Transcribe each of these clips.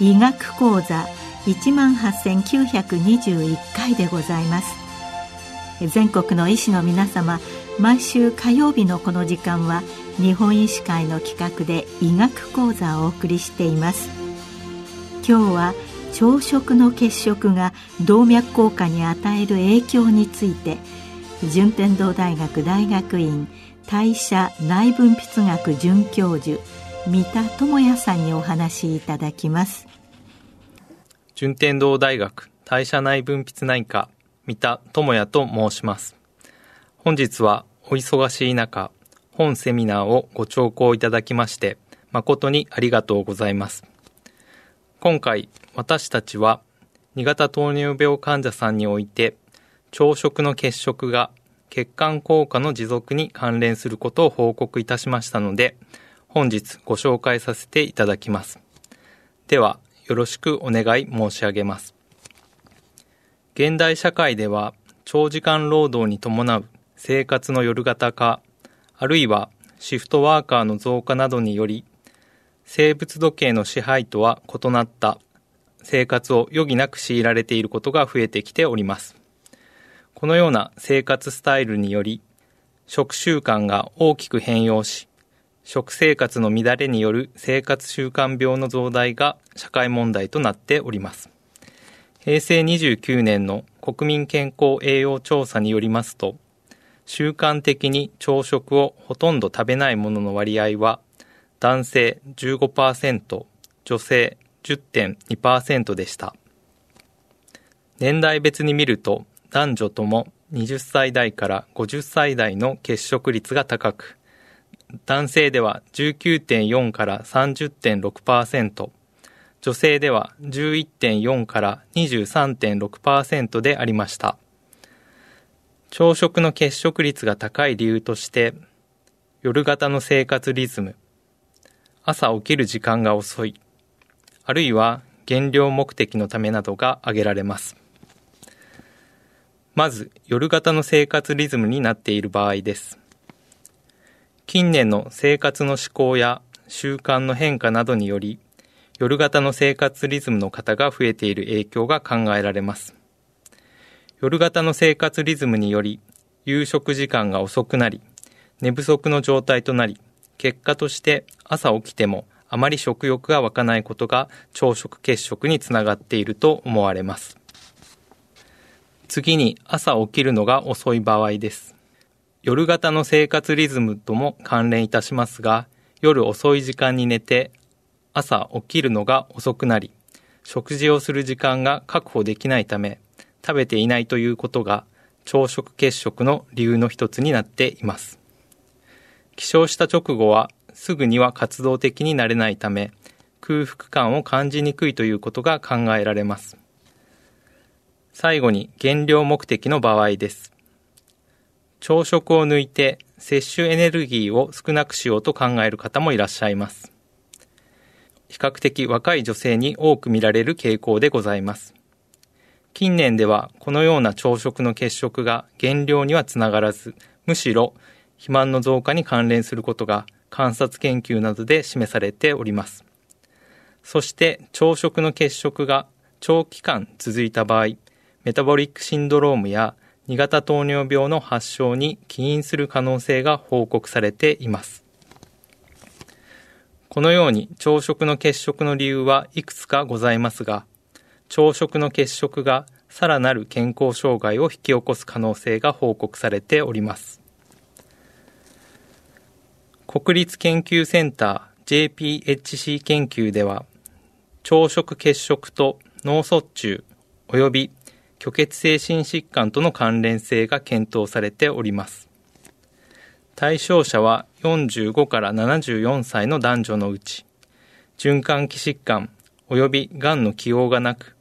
医学講座一万八千九百二十一回でございます。全国の医師の皆様毎週火曜日のこの時間は日本医師会の企画で医学講座をお送りしています。今日は朝食の欠食が動脈硬化に与える影響について順天堂大学大学院代謝内分泌学准教授三田智也さんにお話しいただきます。順天堂大学代謝内分泌内科三田智也と申します。本日はお忙しい中本セミナーをご聴講いただきまして誠にありがとうございます今回私たちは2型糖尿病患者さんにおいて朝食の欠食が血管効果の持続に関連することを報告いたしましたので本日ご紹介させていただきます。では、よろしくお願い申し上げます。現代社会では、長時間労働に伴う生活の夜型化、あるいはシフトワーカーの増加などにより、生物時計の支配とは異なった生活を余儀なく強いられていることが増えてきております。このような生活スタイルにより、食習慣が大きく変容し、食生活の乱れによる生活習慣病の増大が社会問題となっております。平成29年の国民健康栄養調査によりますと、習慣的に朝食をほとんど食べない者の割合は、男性15%、女性10.2%でした。年代別に見ると、男女とも20歳代から50歳代の欠食率が高く、男性では19.4から30.6%、女性では11.4から23.6%でありました。朝食の欠食率が高い理由として、夜型の生活リズム、朝起きる時間が遅い、あるいは減量目的のためなどが挙げられます。まず、夜型の生活リズムになっている場合です。近年の生活の思考や習慣の変化などにより、夜型の生活リズムの方が増えている影響が考えられます。夜型の生活リズムにより、夕食時間が遅くなり、寝不足の状態となり、結果として朝起きてもあまり食欲が湧かないことが朝食欠食につながっていると思われます。次に朝起きるのが遅い場合です。夜型の生活リズムとも関連いたしますが、夜遅い時間に寝て、朝起きるのが遅くなり、食事をする時間が確保できないため、食べていないということが朝食欠食の理由の一つになっています。起床した直後はすぐには活動的になれないため、空腹感を感じにくいということが考えられます。最後に減量目的の場合です。朝食を抜いて摂取エネルギーを少なくしようと考える方もいらっしゃいます。比較的若い女性に多く見られる傾向でございます。近年ではこのような朝食の欠食が減量にはつながらず、むしろ肥満の増加に関連することが観察研究などで示されております。そして朝食の欠食が長期間続いた場合、メタボリックシンドロームや2型糖尿病の発症に起因する可能性が報告されています。このように朝食の欠食の理由はいくつかございますが、朝食の欠食がさらなる健康障害を引き起こす可能性が報告されております。国立研究センター JPHC 研究では、朝食欠食と脳卒中及び虚血性心疾患との関連性が検討されております。対象者は45から74歳の男女のうち、循環器疾患及びがんの起用がなく、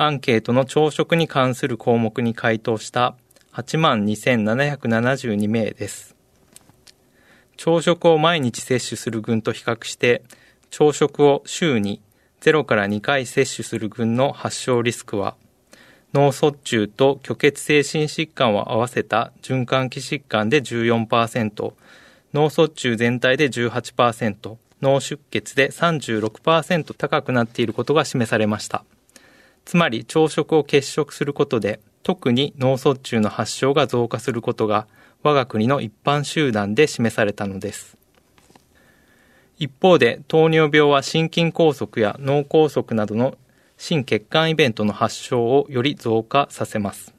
アンケートの朝食に関する項目に回答した8万2772名です。朝食を毎日摂取する群と比較して朝食を週に0から2回摂取する群の発症リスクは脳卒中と虚血性心疾患を合わせた循環器疾患で14%脳卒中全体で18%脳出血で36%高くなっていることが示されましたつまり朝食を欠食することで特に脳卒中の発症が増加することが我が国の一般集団で示されたのです。一方で糖尿病は心筋梗塞や脳梗塞などの心血管イベントの発症をより増加させます。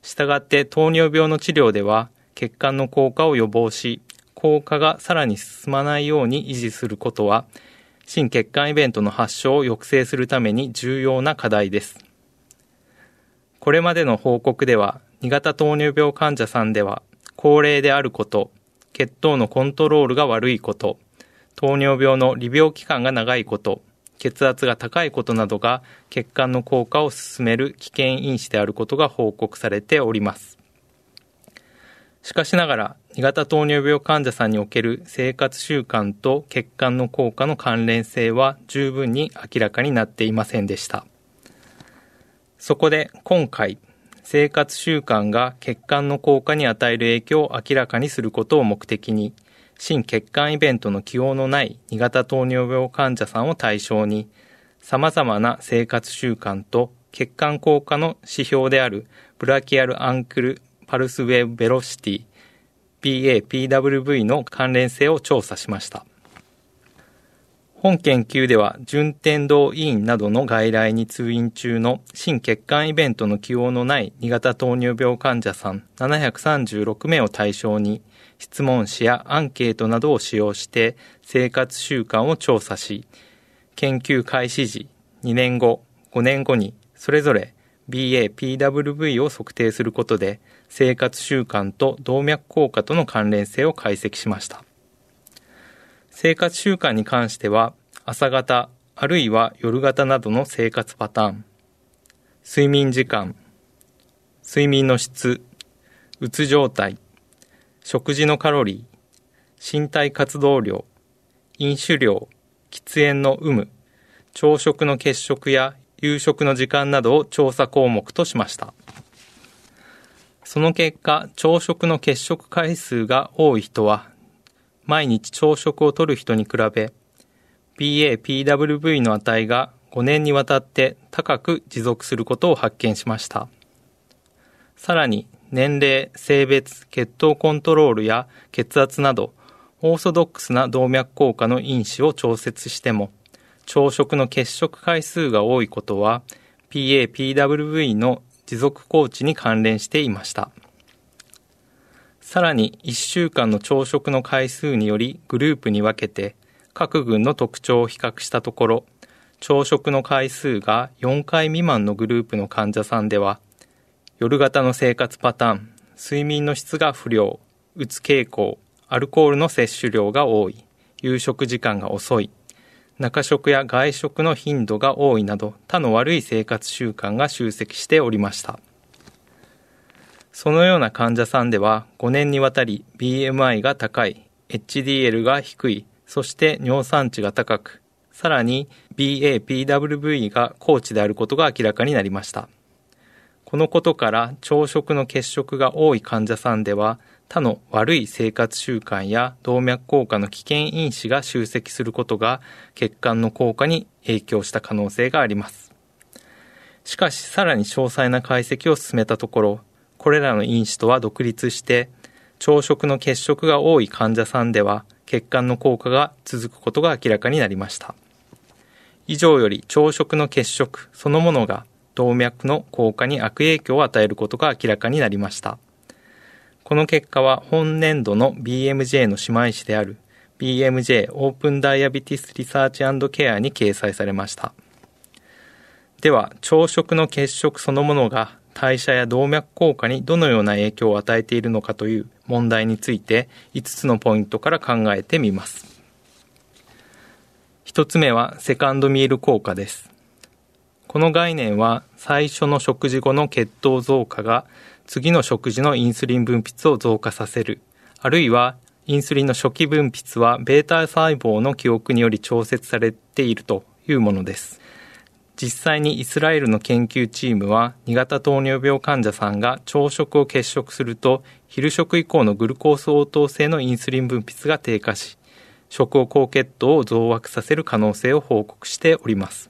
したがって糖尿病の治療では血管の硬化を予防し、硬化がさらに進まないように維持することは、心血管イベントの発症を抑制するために重要な課題です。これまでの報告では、2型糖尿病患者さんでは、高齢であること、血糖のコントロールが悪いこと、糖尿病の利病期間が長いこと、血圧が高いことなどが血管の硬化を進める危険因子であることが報告されております。しかしながら、2型糖尿病患者さんにおける生活習慣と血管の効果の関連性は十分に明らかになっていませんでした。そこで今回、生活習慣が血管の効果に与える影響を明らかにすることを目的に、心血管イベントの起用のない2型糖尿病患者さんを対象に、様々な生活習慣と血管効果の指標であるブラキアルアンクルパルスウェーブベロシティ BAPWV の関連性を調査しました。本研究では、順天堂委員などの外来に通院中の心血管イベントの起用のない2型糖尿病患者さん736名を対象に、質問紙やアンケートなどを使用して生活習慣を調査し、研究開始時、2年後、5年後にそれぞれ BAPWV を測定することで生活習慣と動脈硬化との関連性を解析しました。生活習慣に関しては、朝型、あるいは夜型などの生活パターン、睡眠時間、睡眠の質、うつ状態、食事のカロリー、身体活動量、飲酒量、喫煙の有無、朝食の欠食や夕食の時間などを調査項目としました。その結果、朝食の欠食回数が多い人は毎日朝食をとる人に比べ BAPWV の値が5年にわたって高く持続することを発見しましたさらに年齢、性別、血糖コントロールや血圧などオーソドックスな動脈硬化の因子を調節しても朝食の欠食回数が多いことは PAPWV の持続コーチに関連していました。さらに1週間の朝食の回数によりグループに分けて各群の特徴を比較したところ朝食の回数が4回未満のグループの患者さんでは夜型の生活パターン睡眠の質が不良うつ傾向アルコールの摂取量が多い夕食時間が遅い中食や外食の頻度が多いなど他の悪い生活習慣が集積しておりましたそのような患者さんでは5年にわたり BMI が高い、HDL が低い、そして尿酸値が高く、さらに BAPWV が高値であることが明らかになりました。このことから朝食の欠食が多い患者さんでは他の悪い生活習慣や動脈硬化の危険因子が集積することが血管の効果に影響した可能性があります。しかしさらに詳細な解析を進めたところこれらの因子とは独立して朝食の欠食が多い患者さんでは血管の効果が続くことが明らかになりました以上より朝食の欠食そのものが動脈の効果に悪影響を与えることが明らかになりましたこの結果は本年度の BMJ の姉妹誌である BMJ オープンダイアビティスリサーチケアに掲載されましたでは朝食の欠食そのものが代謝や動脈硬化にどのような影響を与えているのかという問題について5つのポイントから考えてみます。1つ目はセカンドミール効果です。この概念は最初の食事後の血糖増加が次の食事のインスリン分泌を増加させる、あるいはインスリンの初期分泌は β 細胞の記憶により調節されているというものです。実際にイスラエルの研究チームは2型糖尿病患者さんが朝食を欠食すると昼食以降のグルコース応答性のインスリン分泌が低下し食後高血糖を増悪させる可能性を報告しております。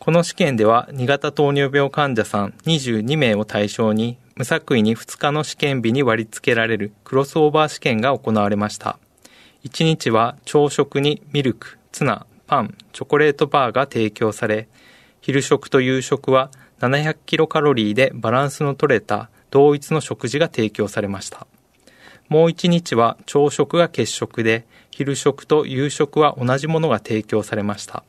この試験では2型糖尿病患者さん22名を対象に無作為に2日の試験日に割り付けられるクロスオーバー試験が行われました1日は朝食にミルクツナパン、チョコレートバーが提供され、昼食と夕食は700キロカロリーでバランスの取れた同一の食事が提供されました。もう一日は朝食が欠食で、昼食と夕食は同じものが提供されました。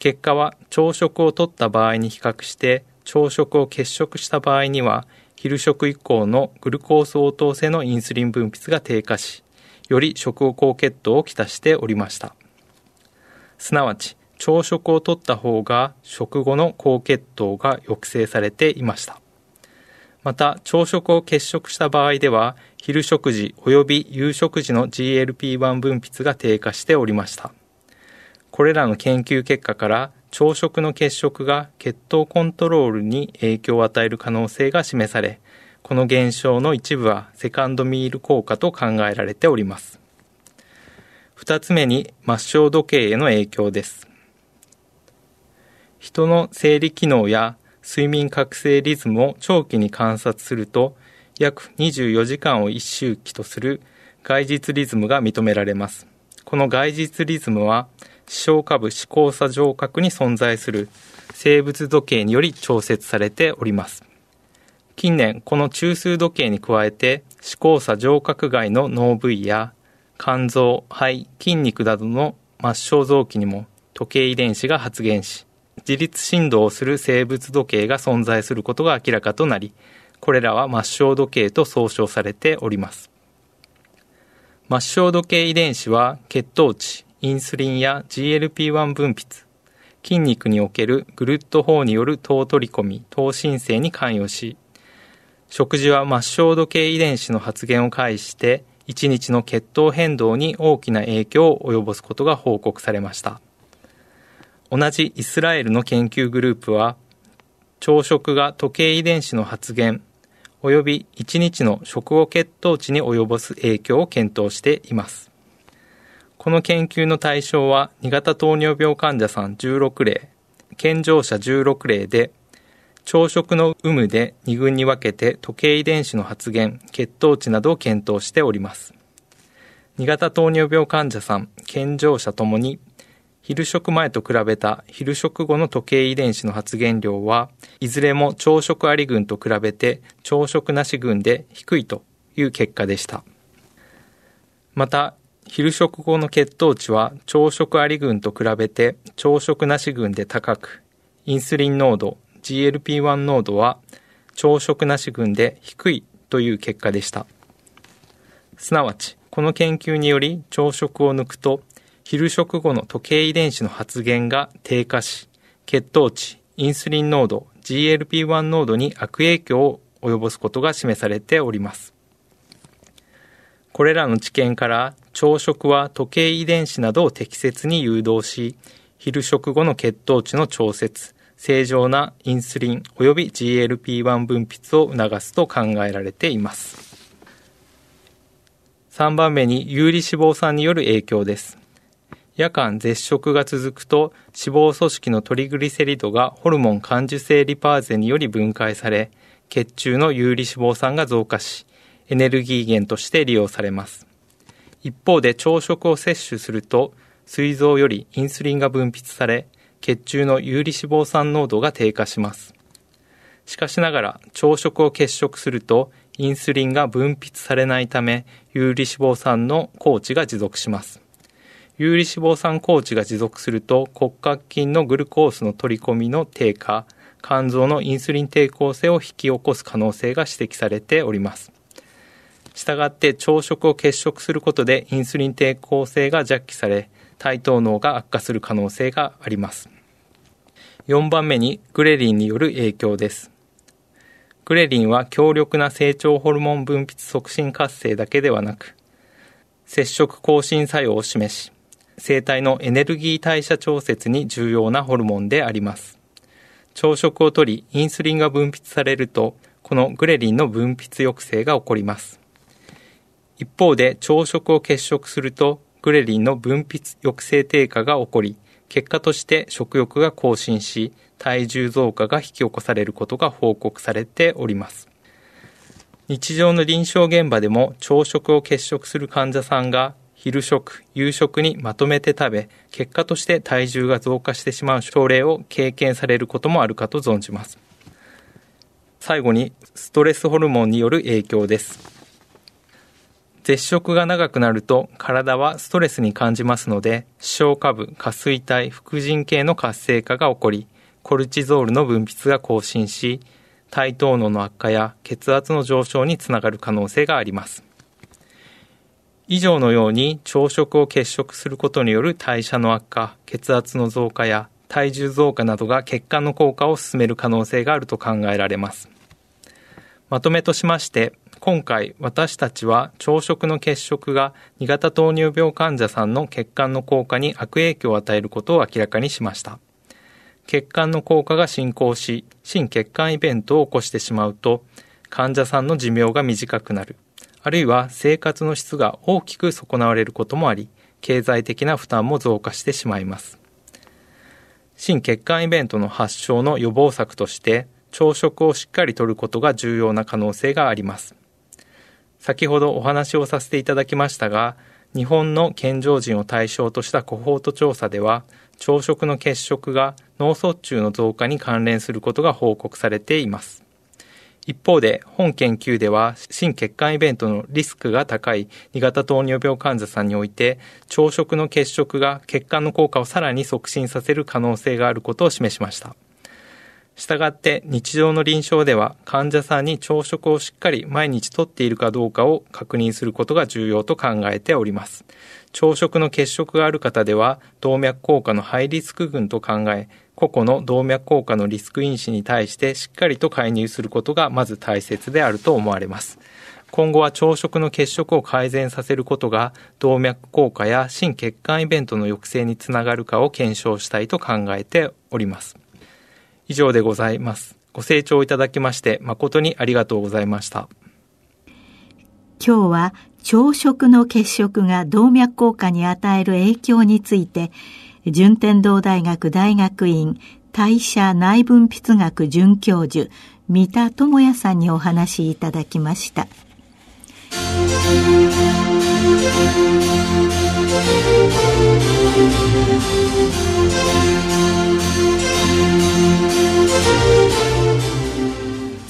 結果は朝食をとった場合に比較して、朝食を欠食した場合には、昼食以降のグルコース応答性のインスリン分泌が低下し、より食後高血糖をきたしておりました。すなわち朝食をとった方が食後の高血糖が抑制されていましたまた朝食を欠食した場合では昼食時及び夕食時の GLP-1 分泌が低下しておりましたこれらの研究結果から朝食の欠食が血糖コントロールに影響を与える可能性が示されこの現象の一部はセカンドミール効果と考えられております二つ目に末梢時計への影響です。人の生理機能や睡眠覚醒リズムを長期に観察すると、約24時間を一周期とする外実リズムが認められます。この外実リズムは、視床下部指向差上核に存在する生物時計により調節されております。近年、この中枢時計に加えて、指向差上核外の脳部位や肝臓、肺、筋肉などの末梢臓器にも時計遺伝子が発現し、自律振動をする生物時計が存在することが明らかとなり、これらは末梢時計と総称されております。末梢時計遺伝子は血糖値、インスリンや GLP-1 分泌、筋肉におけるグルット法による糖取り込み、糖申請に関与し、食事は末梢時計遺伝子の発現を介して1日の血糖変動に大きな影響を及ぼすことが報告されました。同じイスラエルの研究グループは朝食が時計遺伝子の発現及び1日の食後血糖値に及ぼす影響を検討しています。この研究の対象は2型糖尿病患者さん16例健常者16例で朝食の有無で2群に分けて時計遺伝子の発現、血糖値などを検討しております。2型糖尿病患者さん、健常者ともに、昼食前と比べた昼食後の時計遺伝子の発現量はいずれも朝食あり群と比べて朝食なし群で低いという結果でした。また、昼食後の血糖値は朝食あり群と比べて朝食なし群で高く、インスリン濃度、GLP-1 濃度は朝食なし群で低いという結果でした。すなわち、この研究により朝食を抜くと昼食後の時計遺伝子の発現が低下し、血糖値、インスリン濃度、GLP-1 濃度に悪影響を及ぼすことが示されております。これらの知見から朝食は時計遺伝子などを適切に誘導し、昼食後の血糖値の調節、正常なインスリン及び GLP-1 分泌を促すと考えられています。3番目に有利脂肪酸による影響です。夜間絶食が続くと脂肪組織のトリグリセリドがホルモン感受性リパーゼにより分解され、血中の有利脂肪酸が増加し、エネルギー源として利用されます。一方で朝食を摂取すると、膵臓よりインスリンが分泌され、血中の有利脂肪酸濃度が低下します。しかしながら朝食を欠食するとインスリンが分泌されないため有利脂肪酸の高知が持続します。有利脂肪酸高知が持続すると骨格筋のグルコースの取り込みの低下、肝臓のインスリン抵抗性を引き起こす可能性が指摘されております。したがって朝食を欠食することでインスリン抵抗性が弱気され、対等脳が悪化する可能性があります。4番目にグレリンによる影響です。グレリンは強力な成長ホルモン分泌促進活性だけではなく、接触更新作用を示し、生体のエネルギー代謝調節に重要なホルモンであります。朝食をとり、インスリンが分泌されると、このグレリンの分泌抑制が起こります。一方で、朝食を欠食すると、グレリンの分泌抑制低下が起こり、結果として食欲が更新し、体重増加が引き起こされることが報告されております。日常の臨床現場でも朝食を欠食する患者さんが昼食、夕食にまとめて食べ、結果として体重が増加してしまう症例を経験されることもあるかと存じます。最後に、ストレスホルモンによる影響です。絶食が長くなると体はストレスに感じますので、視床下部、下垂体、副腎系の活性化が起こり、コルチゾールの分泌が更新し、体糖能の悪化や血圧の上昇につながる可能性があります。以上のように朝食を欠食することによる代謝の悪化、血圧の増加や体重増加などが血管の効果を進める可能性があると考えられます。まとめとしまして、今回私たちは朝食の欠食が2型糖尿病患者さんの血管の効果に悪影響を与えることを明らかにしました。血管の効果が進行し、心血管イベントを起こしてしまうと、患者さんの寿命が短くなる。あるいは生活の質が大きく損なわれることもあり、経済的な負担も増加してしまいます。心血管イベントの発症の予防策として、朝食をしっかりとることが重要な可能性があります。先ほどお話をさせていただきましたが、日本の健常人を対象としたコホート調査では、朝食の欠食が脳卒中の増加に関連することが報告されています。一方で、本研究では、心血管イベントのリスクが高い2型糖尿病患者さんにおいて、朝食の欠食が血管の効果をさらに促進させる可能性があることを示しました。したがって日常の臨床では患者さんに朝食をしっかり毎日とっているかどうかを確認することが重要と考えております。朝食の欠食がある方では動脈硬化のハイリスク群と考え、個々の動脈硬化のリスク因子に対してしっかりと介入することがまず大切であると思われます。今後は朝食の欠食を改善させることが動脈硬化や心血管イベントの抑制につながるかを検証したいと考えております。以上でございます。ご清聴いただきまして誠にありがとうございました。今日は朝食の欠食が動脈硬化に与える影響について順天堂大学大学院代謝内分泌学准教授三田智也さんにお話しいただきました。